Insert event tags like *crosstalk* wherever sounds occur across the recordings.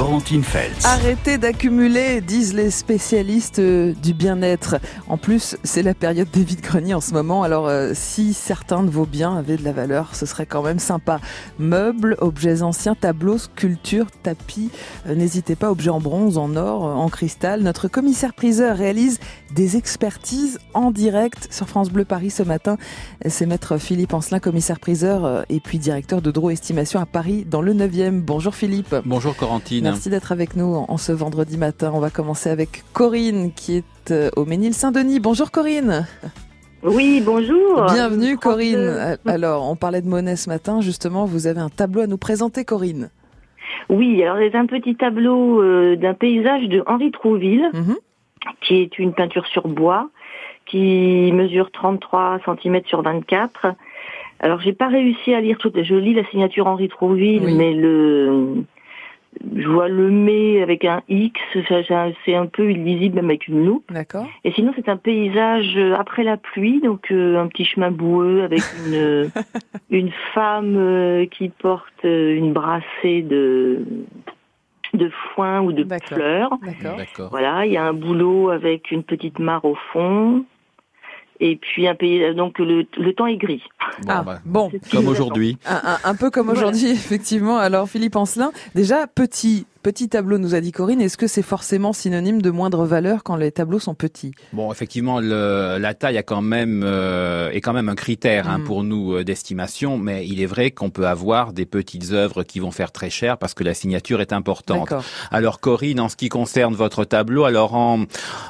Corentine Feltz. Arrêtez d'accumuler, disent les spécialistes euh, du bien-être. En plus, c'est la période des vides-greniers en ce moment, alors euh, si certains de vos biens avaient de la valeur, ce serait quand même sympa. Meubles, objets anciens, tableaux, sculptures, tapis, euh, n'hésitez pas, objets en bronze, en or, en cristal. Notre commissaire priseur réalise des expertises en direct sur France Bleu Paris ce matin. C'est maître Philippe Ancelin, commissaire priseur et puis directeur de Draw Estimation à Paris dans le 9e. Bonjour Philippe. Bonjour Corentine. Merci d'être avec nous en ce vendredi matin. On va commencer avec Corinne qui est euh, au Ménil-Saint-Denis. Bonjour Corinne. Oui, bonjour. Bienvenue Corinne. Alors, on parlait de monnaie ce matin. Justement, vous avez un tableau à nous présenter, Corinne. Oui, alors c'est un petit tableau euh, d'un paysage de Henri Trouville, Mhm. qui est une peinture sur bois, qui mesure 33 cm sur 24. Alors j'ai pas réussi à lire toute, je lis la signature Henri Trouville, Oui. mais le, je vois le mais avec un X, c'est un peu illisible même avec une loupe. D'accord. Et sinon, c'est un paysage euh, après la pluie, donc euh, un petit chemin boueux avec *laughs* une, euh, une femme qui porte une brassée de, de foin ou de fleurs. D'accord. D'accord. Voilà, il y a un boulot avec une petite mare au fond. Et puis un pays, donc le, le temps est gris. Bon, Ah, bah, bon. comme aujourd'hui. Un, un- un peu comme Voilà. aujourd'hui, *laughs* effectivement. Alors, Philippe Ancelin, déjà, petit, petit tableau, nous a dit Corinne. Est-ce que c'est forcément synonyme de moindre valeur quand les tableaux sont petits? Bon, effectivement, le, la taille a quand même euh, est quand même un critère hein, Mm. pour nous euh, d'estimation, mais il est vrai qu'on peut avoir des petites œuvres qui vont faire très cher parce que la signature est importante. Alors Corinne, en ce qui concerne votre tableau, alors en-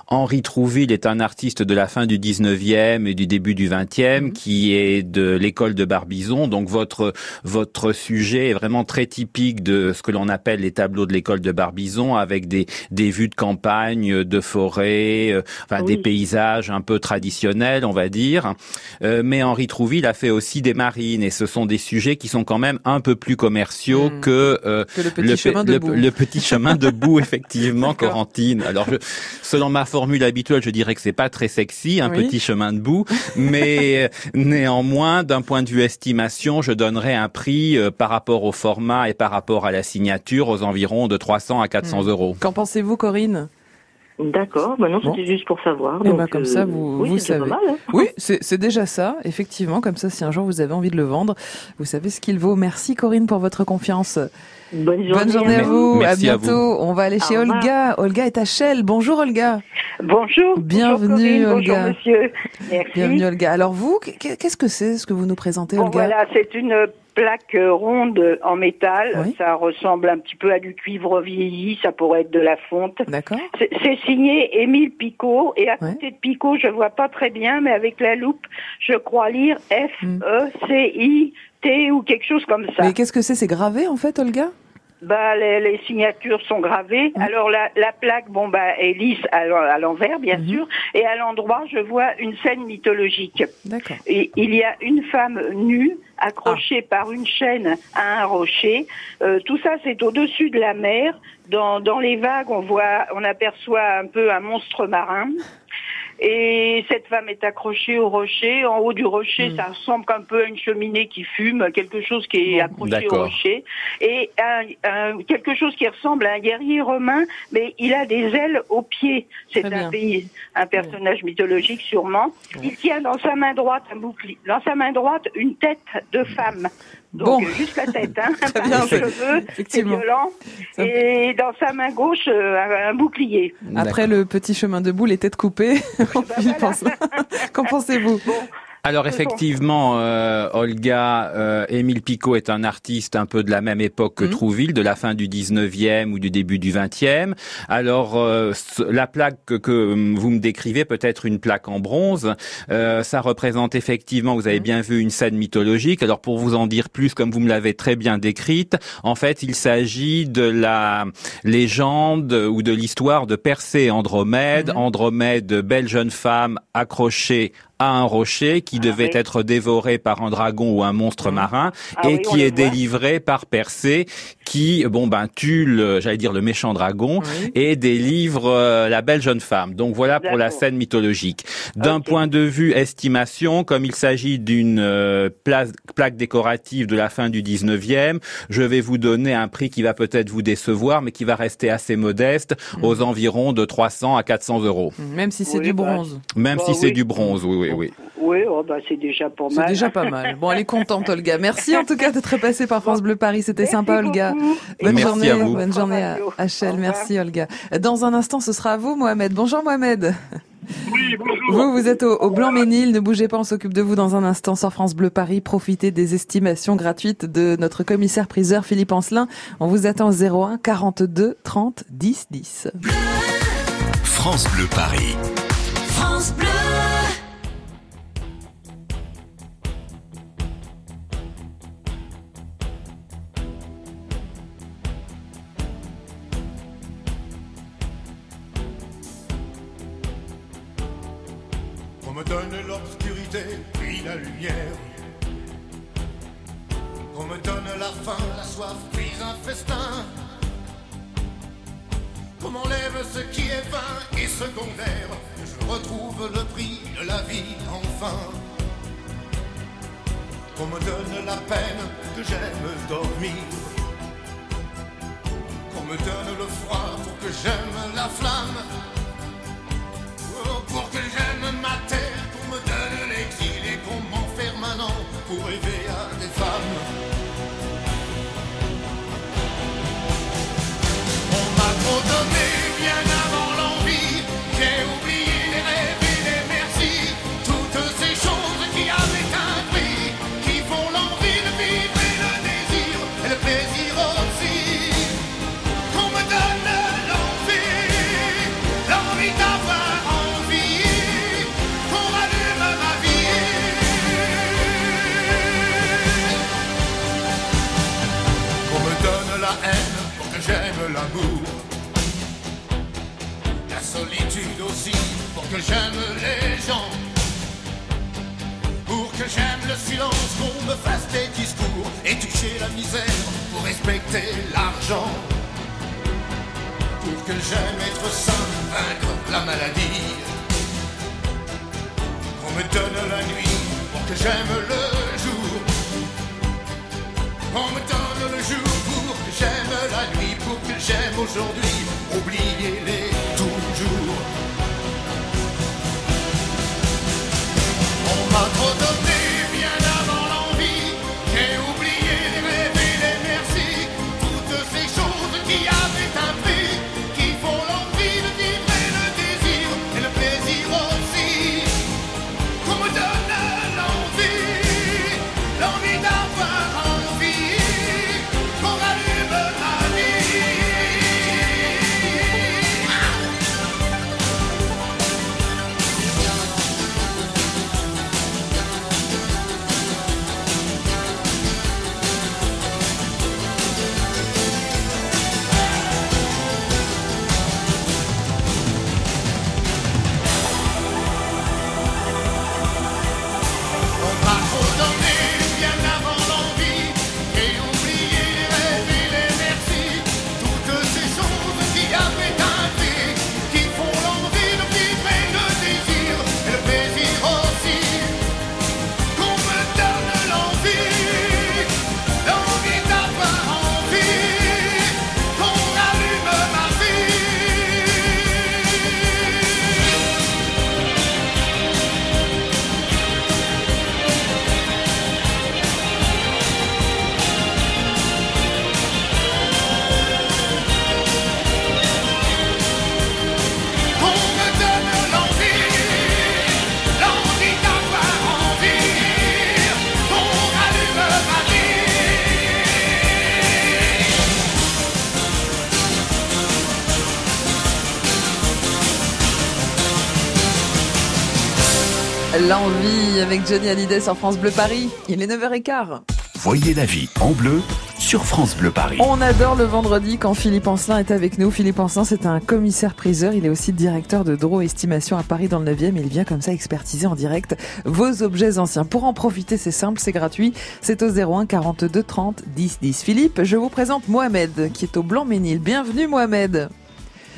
Henri Trouville est un artiste de la fin du 19e et du début du 20e Mhm. qui est de l'école de Barbizon. Donc votre votre sujet est vraiment très typique de ce que l'on appelle les tableaux de l'école de Barbizon avec des des vues de campagne, de forêt, euh, enfin des Oui. paysages un peu traditionnels, on va dire. Euh, mais Henri Trouville a fait aussi des marines et ce sont des sujets qui sont quand même un peu plus commerciaux Mhm. que euh, Que le petit le, chemin le- boue. le petit chemin *laughs* de boue, effectivement. Corentine. Alors, je, selon ma formule habituelle, je dirais que c'est pas très sexy, un Oui. petit chemin de boue, mais euh, néanmoins, d'un point de vue estimation, je donnerais un prix euh, par rapport au format et par rapport à la signature aux environs de 300 à 400 Hmm. euros. Qu'en pensez-vous, Corinne? D'accord, bah non, Bon. c'était juste pour savoir. Eh donc, ben, comme euh, ça, vous- oui, vous savez. mal, hein. Oui, c'est déjà ça, effectivement. Comme ça, si un jour vous avez envie de le vendre, vous savez ce qu'il vaut. Merci, Corinne, pour votre confiance. Bonne journée. Bonne journée à vous. Merci à à bientôt. On va aller chez Au. Olga. Olga est à Chelles. Bonjour, Olga. Bonjour. Bienvenue, bonjour Corinne, Olga. Bonjour monsieur. Merci. Bienvenue, Olga. Alors, vous, qu'est- qu'est-ce que c'est ce que vous nous présentez, Bon, Olga? voilà, c'est une plaque ronde en métal. Oui. Ça ressemble un petit peu à du cuivre vieilli. Ça pourrait être de la fonte. D'accord. C'est signé Émile Picot. Et à Ouais. côté de Picot, je vois pas très bien, mais avec la loupe, je crois lire F Hmm. E C I T ou quelque chose comme ça. Mais qu'est-ce que c'est? C'est gravé, en fait, Olga? Bah, les, les signatures sont gravées. Mhm. Alors la, la plaque, bon bah, est lisse à, l'en- à l'envers, bien Mhm. sûr, et à l'endroit, je vois une scène mythologique. D'accord. Et il y a une femme nue accrochée par une chaîne à un rocher. Euh, tout ça, c'est au-dessus de la mer. Dans, dans les vagues, on voit, on aperçoit un peu un monstre marin. Et cette femme est accrochée au rocher. En haut du rocher, Hmm. ça ressemble un peu à une cheminée qui fume, quelque chose qui est accroché au rocher. Et un- un- quelque chose qui ressemble à un guerrier romain, mais il a des ailes aux pieds. C'est un pays, un personnage mythologique sûrement. Il tient dans sa main droite un bouclier, dans sa main droite une tête de femme. Donc Bon. euh, juste la tête, hein, *laughs* pas bien, cheveux, c'est violent. Ça- Et dans sa main gauche euh, un, un bouclier. Après le petit chemin de boue, les têtes coupées. Voilà. *laughs* Qu'en pensez-vous? Alors effectivement, euh, Olga, euh, Émile Picot est un artiste un peu de la même époque que Mhm. Trouville, de la fin du 19e ou du début du 20e. Alors euh, la plaque que, que, vous me décrivez, peut-être une plaque en bronze, euh, ça représente effectivement, vous avez Mhm. bien vu, une scène mythologique. Alors pour vous en dire plus, comme vous me l'avez très bien décrite, en fait il s'agit de la légende ou de l'histoire de Persée et Andromède. Mhm. Andromède, belle jeune femme accrochée à un rocher qui Ah devait oui. être dévoré par un dragon ou un monstre marin Ah et oui, qui est délivré par Persée qui, bon ben, tue, le- j'allais dire le méchant dragon Oui. et délivre euh, la belle jeune femme. Donc voilà pour la scène mythologique. D'un point de vue estimation, comme il s'agit d'une euh, plaque décorative de la fin du 19e, je vais vous donner un prix qui va peut-être vous décevoir, mais qui va rester assez modeste, Hmm. aux environs de 300 à 400 euros. Même si c'est Oui, du bah, bronze. Même Bah si c'est oui. du bronze, oui, oui, oui. Oui, oh, bah, c'est déjà pas C'est mal. déjà pas mal. Bon, elle est contente, *laughs* Olga. Merci en tout cas d'être passée par France Bleu Paris. C'était sympa, Olga. Bonne Merci journée, à vous. bonne journée à, revoir. Merci, Olga. Dans un instant, ce sera à vous, Mohamed. Bonjour, Mohamed. Oui, bonjour. Vous, vous êtes au, au Blanc-Ménil. Ne bougez pas, on s'occupe de vous dans un instant sur France Bleu Paris. Profitez des estimations gratuites de notre commissaire priseur Philippe Ancelin. On vous attend au 01 42 30 10 10. France Bleu Paris. Me donne l'obscurité, puis la lumière. Qu'on me donne la faim, la soif, puis un festin. Qu'on m'enlève ce qui est vain et secondaire. Je retrouve le prix de la vie enfin. Qu'on me donne la peine, que j'aime dormir. Qu'on me donne le froid pour que j'aime la flamme. Pour j'aime ma terre, qu'on me donne l'exil et qu'on m'enferme un an pour rêver à que j'aime les gens. Pour que j'aime le silence, qu'on me fasse des discours et toucher la misère pour respecter l'argent pour que j'aime être sain, vaincre la maladie. Qu'on me donne la nuit pour que j'aime le jour. Qu'on me donne le jour pour que j'aime la nuit, pour que j'aime aujourd'hui, oubliez-les toujours. On L'envie avec Johnny Hallyday sur France Bleu Paris. Il est 9h15. Voyez la vie en bleu sur France Bleu Paris. On adore le vendredi quand Philippe Ancelin est avec nous. Philippe Ancelin, c'est un commissaire priseur. Il est aussi directeur de Draw Estimation à Paris dans le 9e. Il vient comme ça expertiser en direct vos objets anciens. Pour en profiter, c'est simple, c'est gratuit. C'est au 01 42 30 10 10. Philippe, je vous présente Mohamed qui est au Blanc-Ménil. Bienvenue Mohamed.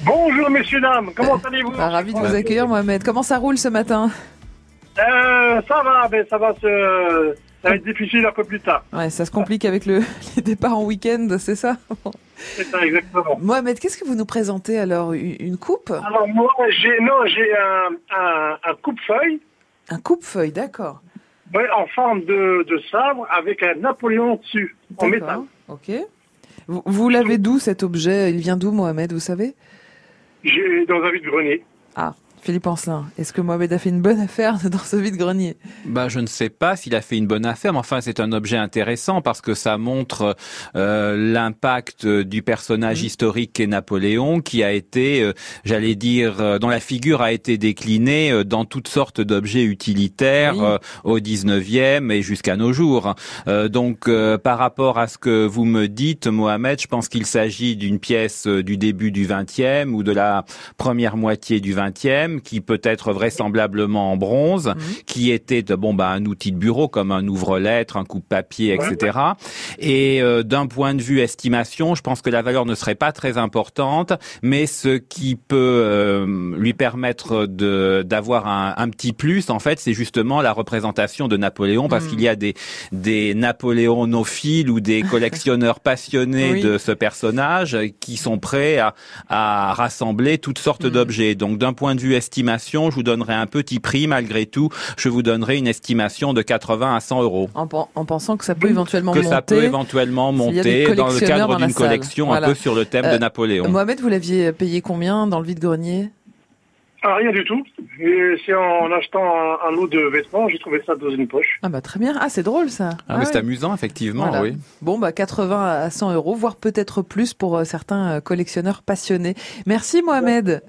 Bonjour messieurs, dames, comment allez-vous? Bah, ravi de vous accueillir Mohamed. Comment ça roule ce matin? Euh, Ça va, mais ça va se... Ça va être difficile un peu plus tard. Ouais, ça se complique avec le, *laughs* les départs en week-end, c'est ça? C'est ça, exactement. Mohamed, qu'est-ce que vous nous présentez alors? Une coupe? Alors moi, j'ai non, j'ai un, un, un coupe-feuille Un coupe-feuille, d'accord. ouais, en forme de, de sabre avec un Napoléon dessus, en métal. Ok. Vous, vous l'avez d'où cet objet? Il vient d'où Mohamed, vous savez? J'ai dans un vide-grenier. Ah, Philippe Ancelin, est-ce que Mohamed a fait une bonne affaire *laughs* dans ce vide-grenier? Bah, je ne sais pas s'il a fait une bonne affaire, mais enfin, c'est un objet intéressant parce que ça montre euh, l'impact du personnage historique qu'est Napoléon, qui a été, euh, j'allais dire, euh, dont la figure a été déclinée euh, dans toutes sortes d'objets utilitaires Oui. euh, au 19e et jusqu'à nos jours. Euh, donc, euh, par rapport à ce que vous me dites, Mohamed, je pense qu'il s'agit d'une pièce euh, du début du 20e ou de la première moitié du 20e qui peut être vraisemblablement en bronze, Mhm. qui était bon bah un outil de bureau comme un ouvre-lettre, un coupe-papier, etc. Et euh, d'un point de vue estimation, je pense que la valeur ne serait pas très importante, mais ce qui peut euh, lui permettre de d'avoir un, un petit plus, en fait, c'est justement la représentation de Napoléon, parce Mhm. qu'il y a des des napoléonophiles ou des collectionneurs *laughs* passionnés Oui. de ce personnage qui sont prêts à, à rassembler toutes sortes Mhm. d'objets. Donc d'un point de vue estimation, je vous donnerai un petit prix malgré tout. Je vous donnerai une estimation de 80 à 100 euros. en, pen- en pensant que ça peut éventuellement Que monter. ça peut éventuellement monter dans le cadre d'une collection Voilà. un peu sur le thème Euh, de Napoléon. Mohamed, vous l'aviez payé combien dans le vide-grenier? Ah, rien du tout. Et c'est en achetant un, un lot de vêtements, j'ai trouvé ça dans une poche. Ah bah très bien. Ah c'est drôle ça. Ah, mais c'est amusant, effectivement, Voilà. oui. Bon bah 80 à 100 euros, voire peut-être plus pour euh, certains euh, collectionneurs passionnés. Merci Mohamed.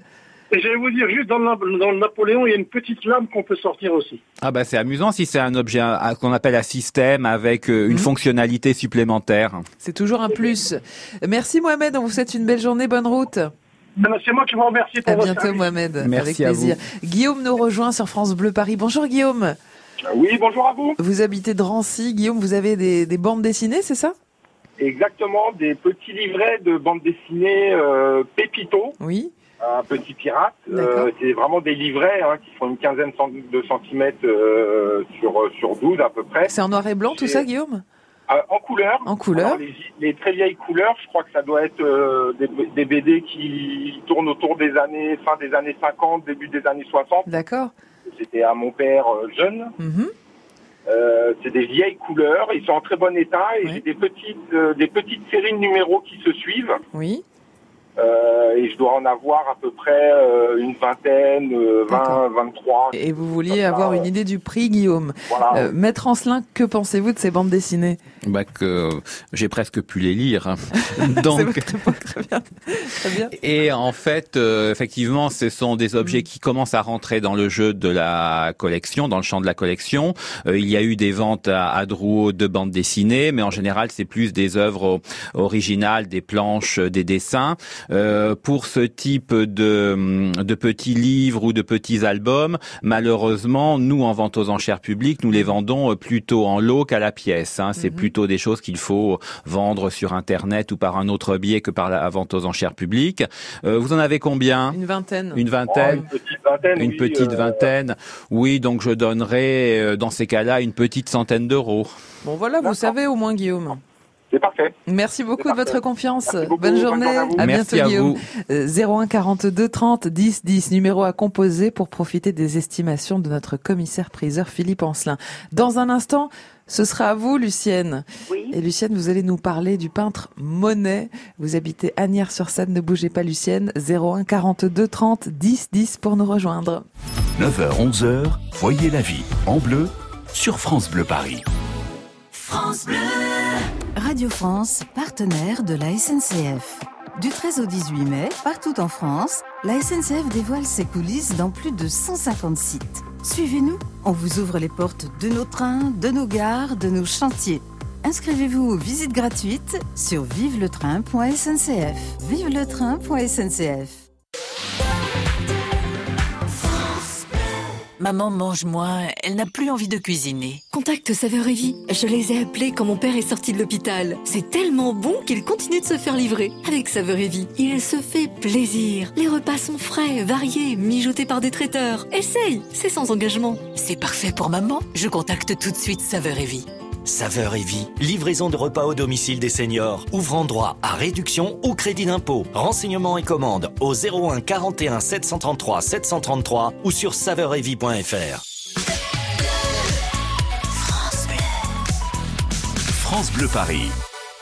Et je vais vous dire, juste dans le, dans le Napoléon, il y a une petite lame qu'on peut sortir aussi. Ah bah c'est amusant si c'est un objet qu'on appelle un système avec euh, une Mhm. fonctionnalité supplémentaire. C'est toujours un plus. Merci Mohamed, on vous souhaite une belle journée, bonne route. Ben, C'est moi qui vous remercie pour À votre bientôt service. Mohamed, Merci avec à plaisir. Guillaume nous rejoint sur France Bleu Paris. Bonjour Guillaume. Oui, bonjour à vous. Vous habitez Drancy. Guillaume, vous avez des, des bandes dessinées, c'est ça? Exactement, des petits livrets de bande dessinée euh, Pépito, Oui. Un petit pirate. Euh, c'est vraiment des livrets hein, qui font une quinzaine de centimètres euh, sur, sur 12 à peu près. C'est en noir et blanc tout ça Guillaume? Euh, en couleur. En couleur. Alors, les, les très vieilles couleurs, je crois que ça doit être euh, des, des BD qui tournent autour des années, fin des années 50, début des années 60. D'accord. C'était à mon père euh, jeune. Mhm. Euh, c'est des vieilles couleurs, ils sont en très bon état et j'ai des petites euh, des petites séries de numéros qui se suivent Oui. Euh, et je dois en avoir à peu près euh, une vingtaine, euh, 20, D'accord. 23. Et vous vouliez avoir euh, une idée du prix, Guillaume. Voilà. Euh, Maître Ancelin, que pensez-vous de ces bandes dessinées? Bah que j'ai presque pu les lire. hein. *laughs* Donc époque, très bien. Très bien. Et en fait, euh, effectivement, ce sont des objets qui commencent à rentrer dans le jeu de la collection, dans le champ de la collection. Euh, il y a eu des ventes à, à Drouot de bandes dessinées, mais en général, c'est plus des œuvres originales, des planches, euh, des dessins. Euh, pour ce type de, de petits livres ou de petits albums, malheureusement, nous, en vente aux enchères publiques, nous les vendons euh, plutôt en lot qu'à la pièce. hein. C'est Mhm. plutôt des choses qu'il faut vendre sur Internet ou par un autre biais que par la vente aux enchères publiques. Euh, vous en avez combien? Une vingtaine. Une Oh, vingtaine une petite vingtaine. Une oui, petite euh, vingtaine Oui, donc je donnerai euh, dans ces cas-là une petite centaine d'euros. Bon voilà, vous savez au moins, Guillaume. C'est parfait. Merci beaucoup de votre confiance. Beaucoup, bonne bonne journée. à vous. À Merci bientôt, à Guillaume. vous. Euh, 01 42 30 10 10, numéro à composer pour profiter des estimations de notre commissaire priseur Philippe Ancelin. Dans un instant, ce sera à vous, Lucienne. Oui. Et Lucienne, vous allez nous parler du peintre Monet. Vous habitez Agnières-sur-Seine, ne bougez pas, Lucienne. 01 42 30 10 10 pour nous rejoindre. 9h, 11h, voyez la vie en bleu sur France Bleu Paris. Radio France, partenaire de la SNCF. Du 13 au 18 mai, partout en France, la SNCF dévoile ses coulisses dans plus de 150 sites. Suivez-nous, on vous ouvre les portes de nos trains, de nos gares, de nos chantiers. Inscrivez-vous aux visites gratuites sur viveletrain.sncf. Vive Maman mange moins, elle n'a plus envie de cuisiner. Contacte Saveur et Vie. Je les ai appelés quand mon père est sorti de l'hôpital. C'est tellement bon qu'il continue de se faire livrer. Avec Saveur et Vie, il se fait plaisir. Les repas sont frais, variés, mijotés par des traiteurs. Essaye, c'est sans engagement. C'est parfait pour maman. Je contacte tout de suite Saveur et Vie. Saveur et vie, livraison de repas au domicile des seniors, ouvrant droit à réduction ou crédit d'impôt. Renseignements et commandes au 01 41 733 733 ou sur saveuretvie.fr. France Bleu Paris.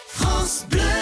France Bleu.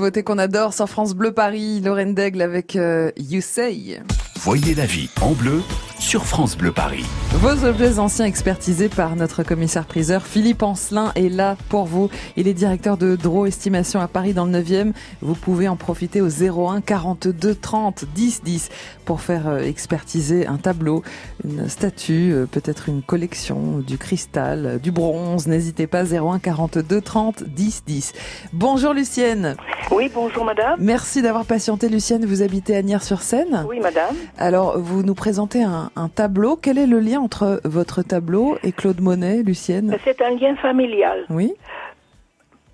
Nouveauté qu'on adore sur France Bleu Paris, Lorraine Daigle avec euh, You Say. Voyez la vie en bleu sur France Bleu Paris. Vos objets anciens expertisés par notre commissaire priseur Philippe Ancelin est là pour vous. Il est directeur de Draw Estimation à Paris dans le 9e. Vous pouvez en profiter au 01 42 30 10 10 pour faire euh, expertiser un tableau, une statue, euh, peut-être une collection, du cristal, euh, du bronze. N'hésitez pas 01 42 30 10 10. Bonjour Lucienne. Oui, bonjour madame. Merci d'avoir patienté Lucienne. Vous habitez à Nières-sur-Seine. Oui, madame. Alors, vous nous présentez un, un tableau. Quel est le lien entre votre tableau et Claude Monet, Lucienne C'est un lien familial, Oui.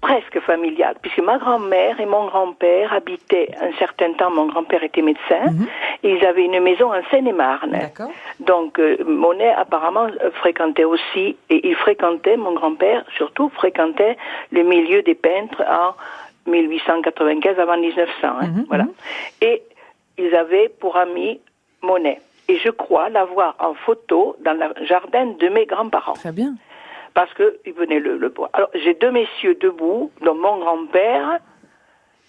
presque familial, puisque ma grand-mère et mon grand-père habitaient un certain temps, mon grand-père était médecin, et ils avaient une maison en Seine-et-Marne. Donc, euh, Monet apparemment euh, fréquentait aussi, et il fréquentait, mon grand-père surtout, fréquentait le milieu des peintres en 1895 avant 1900. hein, Mhm, voilà. Et ils avaient pour ami Monet. Et je crois l'avoir en photo dans le jardin de mes grands-parents. Très bien. Parce qu'ils venaient le, le voir. Alors, j'ai deux messieurs debout, dont mon grand-père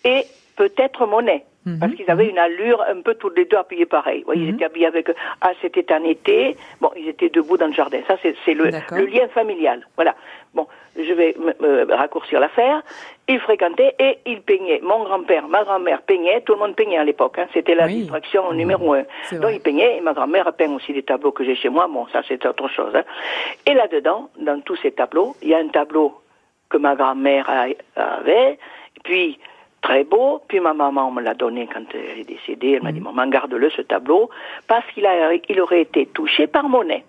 et peut-être Monet. Mhm. Parce qu'ils avaient une allure un peu tous les deux habillés pareil. Ils étaient habillés avec... Ah, c'était un été. Bon, ils étaient debout dans le jardin. Ça, c'est le, le lien familial. Voilà. Bon, je vais me, me raccourcir l'affaire. Ils fréquentaient et ils peignaient. Mon grand-père, ma grand-mère peignaient. Tout le monde peignait à l'époque. Hein. C'était la distraction numéro un. Donc, vrai. ils peignaient et ma grand-mère peint aussi des tableaux que j'ai chez moi. Bon, ça, c'est autre chose. hein. Et là-dedans, dans tous ces tableaux, il y a un tableau que ma grand-mère avait, puis très beau, puis ma maman me l'a donné quand elle est décédée, elle m'a dit, maman, garde-le, ce tableau, parce qu'il a, il aurait été touché par Monet.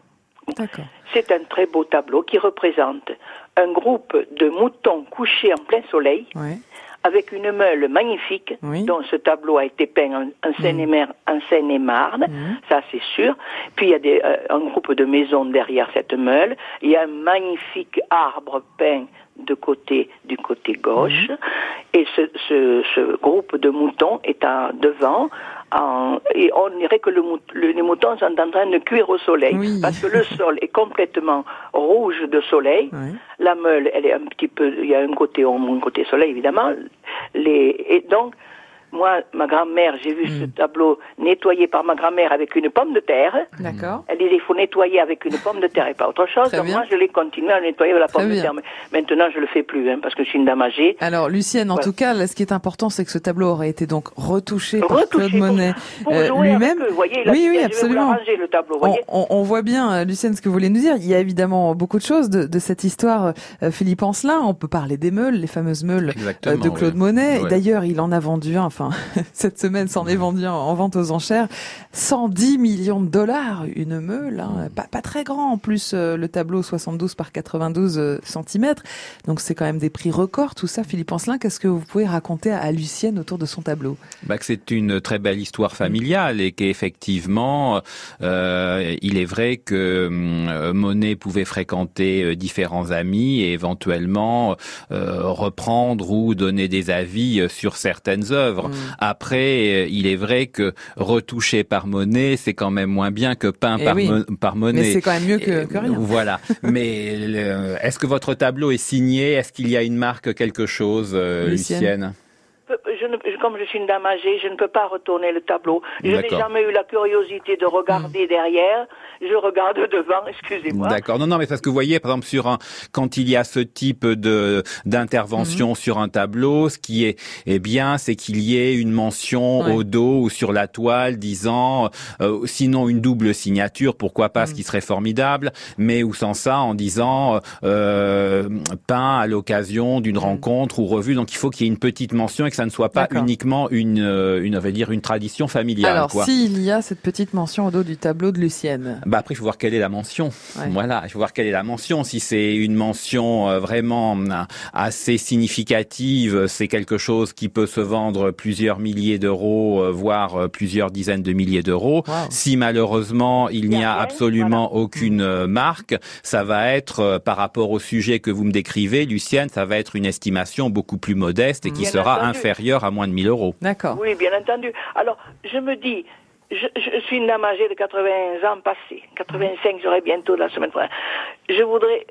C'est un très beau tableau qui représente un groupe de moutons couchés en plein soleil, Ouais. avec une meule magnifique, dont ce tableau a été peint en, en Seine-et-Marne, ça c'est sûr. Puis il y a des, euh, un groupe de maisons derrière cette meule. Il y a un magnifique arbre peint de côté du côté gauche, et ce, ce, ce groupe de moutons est en devant. En, et on dirait que le, le- les moutons sont en train de cuire au soleil, parce que le sol est complètement rouge de soleil. La meule, elle est un petit peu, il y a un côté ombre, un côté soleil évidemment. Les, et donc, moi, ma grand-mère, j'ai vu ce tableau nettoyé par ma grand-mère avec une pomme de terre. D'accord. Elle disait, il faut nettoyer avec une pomme de terre et pas autre chose. Très Donc bien. moi, je l'ai continué à nettoyer avec la Très pomme de terre. Mais maintenant, je le fais plus, hein, parce que je suis une dame âgée. Alors, Lucienne, en Voilà. tout cas, là, ce qui est important, c'est que ce tableau aurait été donc retouché, par Claude Monet euh, lui-même. oui, oui, absolument. le tableau, On, voyez. on- on voit bien, euh, Lucienne, ce que vous voulez nous dire. Il y a évidemment beaucoup de choses de, de cette histoire. euh, Philippe Ancelin, on peut parler des meules, les fameuses meules euh, de Claude oui. Monet. Ouais. D'ailleurs, il en a vendu un, enfin, *laughs* cette semaine s'en est vendu en vente aux enchères. 110 millions de dollars, une meule, hein, pas, pas très grand en plus, euh, le tableau 72 par 92 cm. Donc c'est quand même des prix records, tout ça. Philippe Ancelin, qu'est-ce que vous pouvez raconter à Lucienne autour de son tableau? Bah, que c'est une très belle histoire familiale et qu'effectivement, euh, il est vrai que Monet pouvait fréquenter euh, différents amis et éventuellement euh, reprendre ou donner des avis euh, sur certaines œuvres. Après, euh, il est vrai que retouché par Monet, c'est quand même moins bien que peint Eh par, oui. Par Monet. Mais c'est quand même mieux que, que rien. Voilà. *laughs* Mais le- est-ce que votre tableau est signé? Est-ce qu'il y a une marque, quelque chose, euh, Lucienne Lucienne? Je ne- je- comme je suis une dame âgée, je ne peux pas retourner le tableau. Je n'ai jamais eu la curiosité de regarder derrière. Je regarde *laughs* devant, excusez-moi. D'accord. Non, non, mais parce que vous voyez, par exemple, sur un, quand il y a ce type de d'intervention sur un tableau, ce qui est, est bien, c'est qu'il y ait une mention Ouais. au dos ou sur la toile disant, euh, sinon une double signature, pourquoi pas, ce qui serait formidable, mais ou sans ça, en disant euh, peint à l'occasion d'une rencontre ou revue. Donc, il faut qu'il y ait une petite mention et que ça ne soit pas uniquement une, euh, une, on va dire, une tradition familiale. Alors, s'il y a cette petite mention au dos du tableau de Lucienne. Bah après, il faut voir quelle est la mention. Ouais. Voilà, il faut voir quelle est la mention. Si c'est une mention euh, vraiment euh, assez significative, c'est quelque chose qui peut se vendre plusieurs milliers d'euros, voire plusieurs dizaines de milliers d'euros. Wow. Si malheureusement il n'y a absolument aucune marque, ça va être par rapport au sujet que vous me décrivez, Lucienne, ça va être une estimation beaucoup plus modeste et qui Bien sera entendu. À moins de 1000 euros. D'accord. Oui, bien entendu. Alors, je me dis, je, je suis une dame âgée de 80 ans passée. 85, j'aurai bientôt la semaine prochaine. Je voudrais,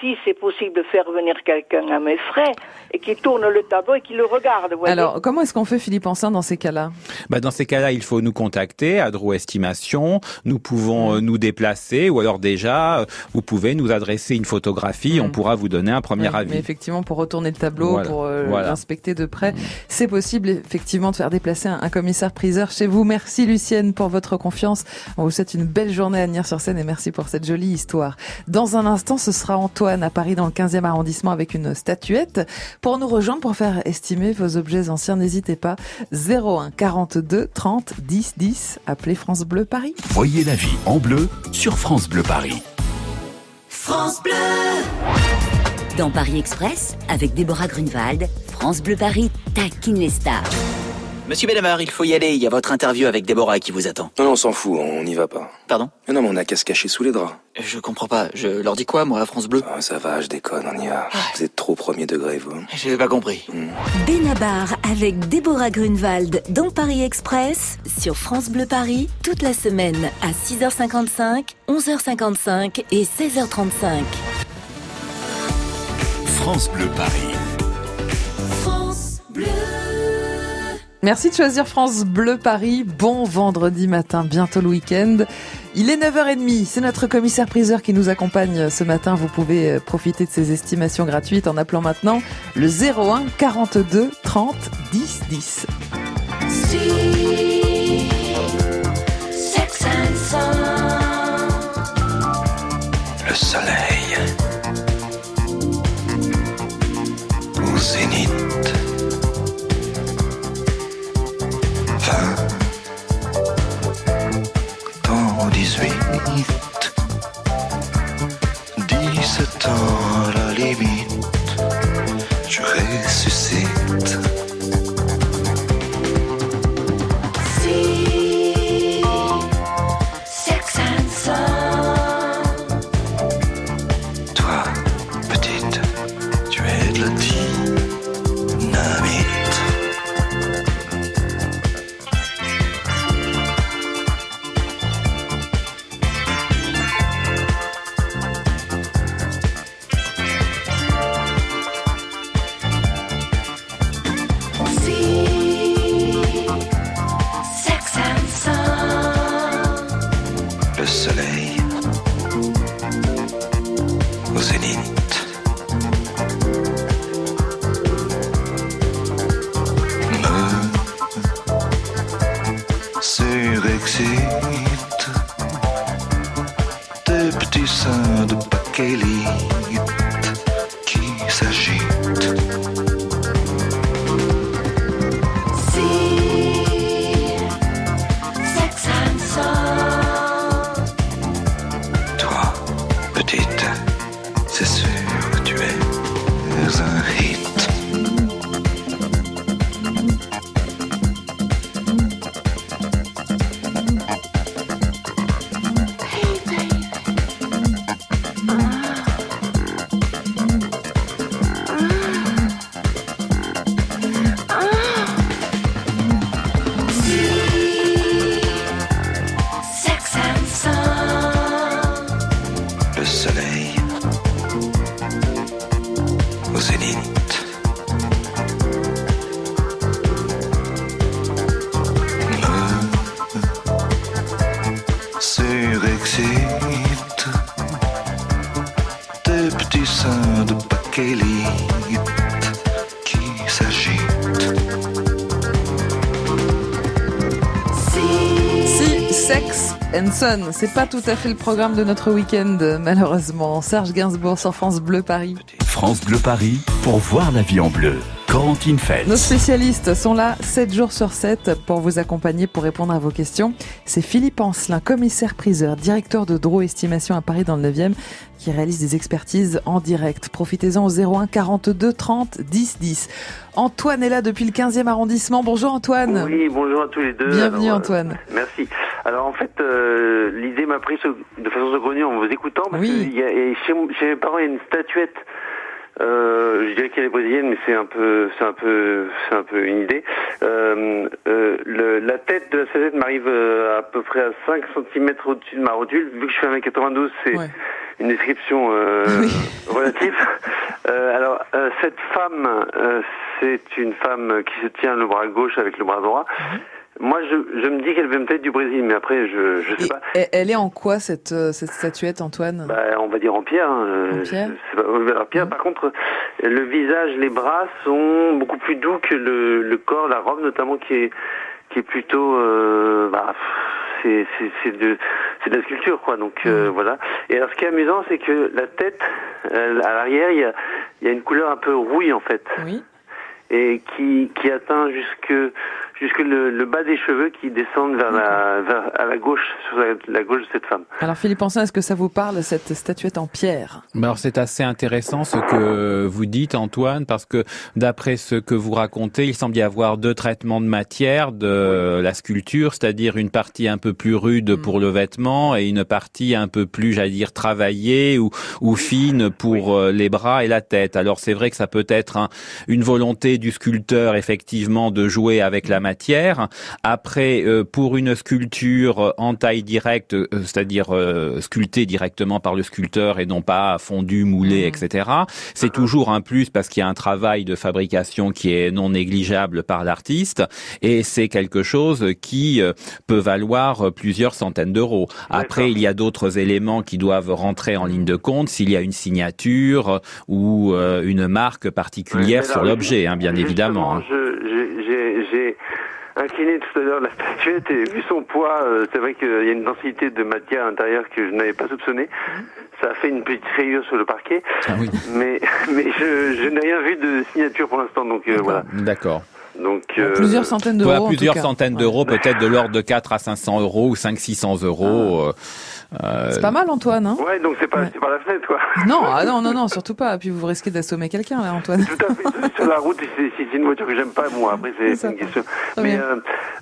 si c'est possible, de faire venir quelqu'un à mes frais et qui tourne le tableau et qui le regarde. voyez. Alors, comment est-ce qu'on fait Philippe Ancin dans ces cas-là? Bah dans ces cas-là, il faut nous contacter à Draw Estimation. Nous pouvons euh, nous déplacer ou alors déjà, euh, vous pouvez nous adresser une photographie. On pourra vous donner un premier Oui, avis. Mais effectivement, pour retourner le tableau, Voilà, pour euh, voilà. l'inspecter de près, c'est possible effectivement de faire déplacer un, un commissaire-priseur chez vous. Merci Lucienne pour votre confiance. On vous souhaite une belle journée à Nières-sur-Seine et merci pour cette jolie histoire. Dans un instant, ce sera Antoine à Paris dans le 15e arrondissement avec une statuette. Pour nous rejoindre, pour faire estimer vos objets anciens, n'hésitez pas. 01 42 30 10 10. Appelez France Bleu Paris. Voyez la vie en bleu sur France Bleu Paris. France Bleu Dans Paris Express, avec Déborah Grunewald, France Bleu Paris taquine les stars. Monsieur Benabar, il faut y aller. Il y a votre interview avec Déborah qui vous attend. Non, non, on s'en fout, on n'y va pas. Pardon? Mais non, mais on a qu'à se cacher sous les draps. Je comprends pas. Je leur dis quoi, moi, à France Bleu? Ah, ça va, je déconne, on y va. Vous êtes trop premier degré, vous. J'ai pas compris. Benabar avec Déborah Grunewald dans Paris Express sur France Bleu Paris toute la semaine à 6h55, 11h55 et 16h35. France Bleu Paris. France Bleu. Merci de choisir France Bleu Paris. Bon vendredi matin, bientôt le week-end. Il est 9h30, c'est notre commissaire priseur qui nous accompagne ce matin. Vous pouvez profiter de ces estimations gratuites en appelant maintenant le 01 42 30 10 10. Sex and Sun. Le soleil. Me surexcite tes petits seins de bakélite qui s'agitent. Si, Sex and Son, c'est pas tout à fait le programme de notre week-end, malheureusement. Serge Gainsbourg sur France Bleu Paris. France Bleu Paris pour voir la vie en bleu. Corentine Feltz. Nos spécialistes sont là 7 jours sur 7 pour vous accompagner, pour répondre à vos questions. C'est Philippe Ancelin, commissaire priseur, directeur de Draw Estimation à Paris dans le 9e, qui réalise des expertises en direct. Profitez-en au 01 42 30 10 10. Antoine est là depuis le 15e arrondissement. Bonjour Antoine. Oui, bonjour à tous les deux. Bienvenue Alors, euh, Antoine. merci. Alors en fait, euh, l'idée m'a pris de façon saugrenue en vous écoutant parce que il y a- et chez, chez mes parents il y a une statuette. Euh, je dirais qu'elle est brésilienne, mais c'est un peu, c'est un peu, c'est un peu une idée. Euh, euh, le- la tête de la statuette m'arrive euh, à peu près à 5 cm au-dessus de ma rotule. Vu que je fais 1m92, c'est une description euh, *laughs* relative. Euh, alors, euh, cette femme, euh, c'est une femme qui se tient le bras gauche avec le bras droit. Moi, je, je me dis qu'elle vient peut-être du Brésil, mais après, je je sais pas. Elle est en quoi cette, euh, cette statuette Antoine? Bah, on va dire en pierre. hein, euh, En pierre? pas, verra pierre. Par contre, le visage, les bras sont beaucoup plus doux que le, le corps, la robe notamment, qui est qui est plutôt, euh, bah, c'est c'est c'est de c'est de la sculpture, quoi. Donc euh, voilà. Et alors, ce qui est amusant, c'est que la tête, euh, à l'arrière, il y a y a une couleur un peu rouille en fait. Oui. Et qui qui atteint jusque jusque le, le bas des cheveux qui descendent vers la, vers, à la gauche, sur la, la gauche de cette femme. Alors Philippe Ancin, est-ce que ça vous parle, cette statuette en pierre? Mais Alors c'est assez intéressant ce que vous dites Antoine parce que d'après ce que vous racontez, il semble y avoir deux traitements de matière de la sculpture, c'est-à-dire une partie un peu plus rude pour le vêtement et une partie un peu plus, j'allais dire, travaillée ou, ou fine pour euh, les bras et la tête. Alors c'est vrai que ça peut être un- une volonté du sculpteur effectivement de jouer avec la matière. Après, euh, pour une sculpture en taille directe, euh, c'est-à-dire euh, sculptée directement par le sculpteur et non pas fondue, moulée, etc. C'est toujours un plus parce qu'il y a un travail de fabrication qui est non négligeable par l'artiste et c'est quelque chose qui peut valoir plusieurs centaines d'euros. Après, il y a d'autres éléments qui doivent rentrer en ligne de compte s'il y a une signature ou une marque particulière sur l'objet, hein, bien évidemment. hein. Je- j'ai- J'ai j'ai incliné tout à l'heure la statuette et vu son poids, euh, c'est vrai qu'il y a une densité de matière à l'intérieur que je n'avais pas soupçonné. Ça a fait une petite rayure sur le parquet, mais *laughs* mais je, je n'ai rien vu de signature pour l'instant, donc euh, voilà. D'accord. Donc euh, Plusieurs centaines d'euros. Voilà, en tout plusieurs cas. centaines d'euros, peut-être de l'ordre de 4 à 500 euros ou 5 600 euros. euh, euh, C'est pas mal, Antoine. Hein Ouais, donc c'est pas pas la fenêtre quoi. *laughs* non, ah non, non, non, surtout pas. Puis vous risquez d'assommer quelqu'un, là, Antoine. *laughs* sur la route, si c'est une voiture que j'aime pas, bon après c'est une question. Très Mais bien. euh,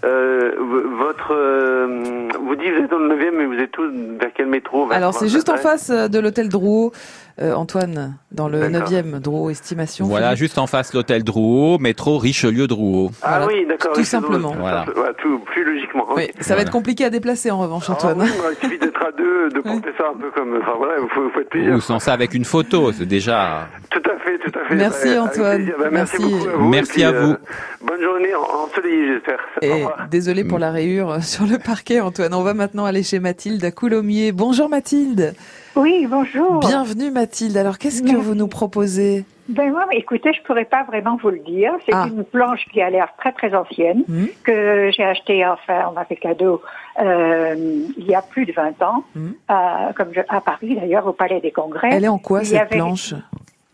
euh, votre, euh, vous dites vous êtes dans le 9e, mais vous êtes tous vers quel métro? Vers- Alors, c'est juste en ouais. face de l'hôtel Drouot, euh, Antoine, dans le D'accord. 9e, Drouot Estimation. Voilà, Philippe. juste en face l'hôtel Drouot, métro Richelieu-Drouot. Ah Voilà, oui, d'accord. tout oui, simplement. Voilà. Ouais, tout plus logiquement. Oui, ça va être compliqué à déplacer en revanche, Ah Antoine. oui, bah, il suffit d'être à *laughs* deux, de porter ça un peu comme. Enfin voilà, il faut, faut être plusieurs. Ou sans ça avec une photo, c'est déjà... Tout à fait, tout à fait. Merci, Antoine. Bah, merci. Merci. beaucoup à vous. Merci et puis, à vous. euh, bonne journée en- ensoleillée, j'espère. Et désolé pour la rayure euh, sur le parquet, Antoine. On va maintenant aller chez Mathilde à Coulommiers. Bonjour Mathilde. Oui, bonjour. Bienvenue Mathilde. Alors qu'est-ce que vous nous proposez? Ben moi, écoutez, je pourrais pas vraiment vous le dire. C'est Ah. une planche qui a l'air très très ancienne Hmm. que j'ai achetée, enfin, on m'a fait cadeau euh, il y a plus de 20 ans, à, comme je- à Paris d'ailleurs, au Palais des Congrès. Hmm. Elle est en quoi Il cette avait planche?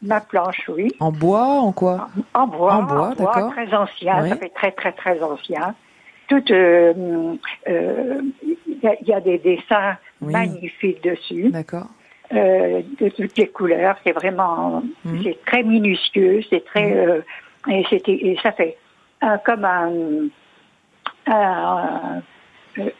Ma planche, oui. En bois En quoi? En bois, En bois, d'accord. très ancien, Oui. ça fait très très très ancien. Tout, euh, euh, il y, a- il y a des dessins Oui. magnifiques dessus. D'accord. Euh, de toutes les couleurs, c'est vraiment, Mhm. c'est très minutieux, c'est très, euh, et c'était, et ça fait un- comme un, un,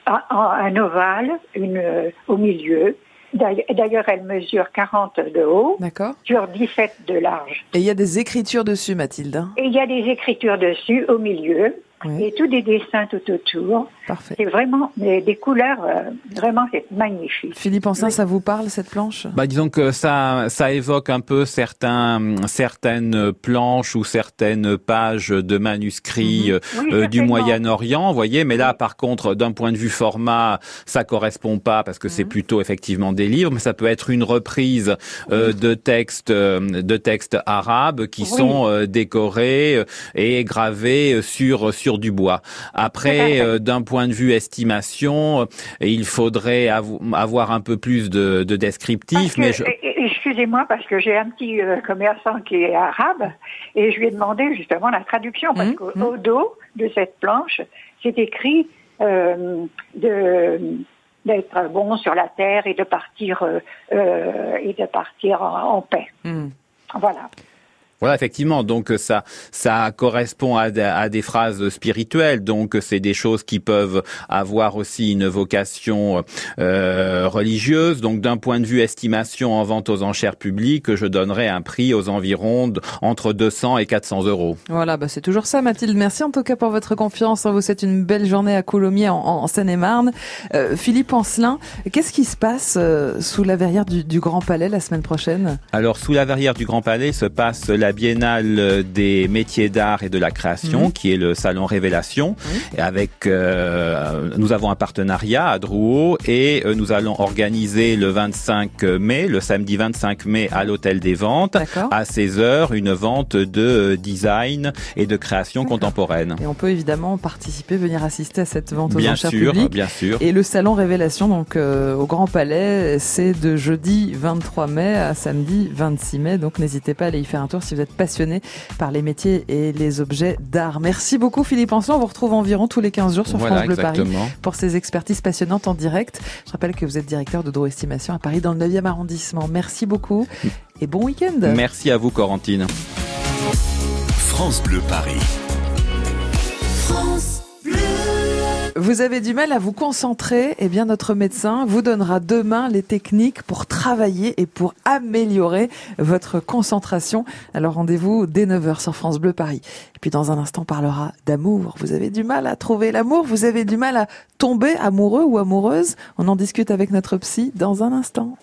un- ovale, une euh, au milieu. D'ailleurs, elle mesure 40 de haut, sur 17 de large. Et il y a des écritures dessus, Mathilde. hein? Et il y a des écritures dessus au milieu Oui. et tous des dessins tout autour. Parfait. C'est vraiment des, des couleurs, euh, vraiment c'est magnifique. Philippe Ancin, ça vous parle cette planche? Bah, disons que ça, ça évoque un peu certains, certaines planches ou certaines pages de manuscrits euh, Oui, euh, du. Moyen-Orient, vous voyez. Mais là, par contre, d'un point de vue format, ça correspond pas parce que c'est plutôt effectivement des livres, mais ça peut être une reprise euh, de textes, euh, de textes arabes qui Oui. sont euh, décorés euh, et gravés euh, sur sur du bois. Après, euh, d'un point de vue estimation, euh, il faudrait avo- avoir un peu plus de, de descriptif, Que- mais je... et- et- Excusez-moi, parce que j'ai un petit euh, commerçant qui est arabe et je lui ai demandé justement la traduction, parce qu'au au dos de cette planche, c'est écrit euh, de d'être bon sur la terre et de partir euh, et de partir en, en paix. Hmm. Voilà. Voilà, effectivement. Donc euh, ça, ça correspond à, des- à des phrases spirituelles. Donc c'est des choses qui peuvent avoir aussi une vocation euh, religieuse. Donc d'un point de vue estimation en vente aux enchères publiques, je donnerais un prix aux environs de- entre 200 et 400 euros. Voilà, bah c'est toujours ça, Mathilde. Merci en tout cas pour votre confiance. On vous souhaite une belle journée à Coulommiers en, en Seine-et-Marne. Euh, Philippe Ancelin, qu'est-ce qui se passe euh, sous la verrière du, du Grand Palais la semaine prochaine? Alors, sous la verrière du Grand Palais se passe la Biennale des métiers d'art et de la création, Mhm. qui est le salon Révélation. Et avec, euh, nous avons un partenariat à Drouot et euh, nous allons organiser le 25 mai, le samedi 25 mai, à l'Hôtel des Ventes, à 16 h une vente de euh, design et de création contemporaine. Et on peut évidemment participer, venir assister à cette vente aux Bien enchères sûr, publiques. bien sûr. Et le salon Révélation, donc euh, au Grand Palais, c'est de jeudi 23 mai à samedi 26 mai. Donc n'hésitez pas à aller y faire un tour si vous vous êtes passionné par les métiers et les objets d'art. Merci beaucoup Philippe Ancelin. On vous retrouve environ tous les 15 jours sur Voilà, France Bleu Paris exactement. pour ces expertises passionnantes en direct. Je rappelle que vous êtes directeur de Droit Estimation à Paris dans le 9e arrondissement. Merci beaucoup et bon week-end. Merci à vous, Corentine. France Bleu Paris. France Bleu. Vous avez du mal à vous concentrer, eh bien notre médecin vous donnera demain les techniques pour travailler et pour améliorer votre concentration. Alors rendez-vous dès 9h sur France Bleu Paris. Et puis dans un instant on parlera d'amour. Vous avez du mal à trouver l'amour, vous avez du mal à tomber amoureux ou amoureuse. On en discute avec notre psy dans un instant.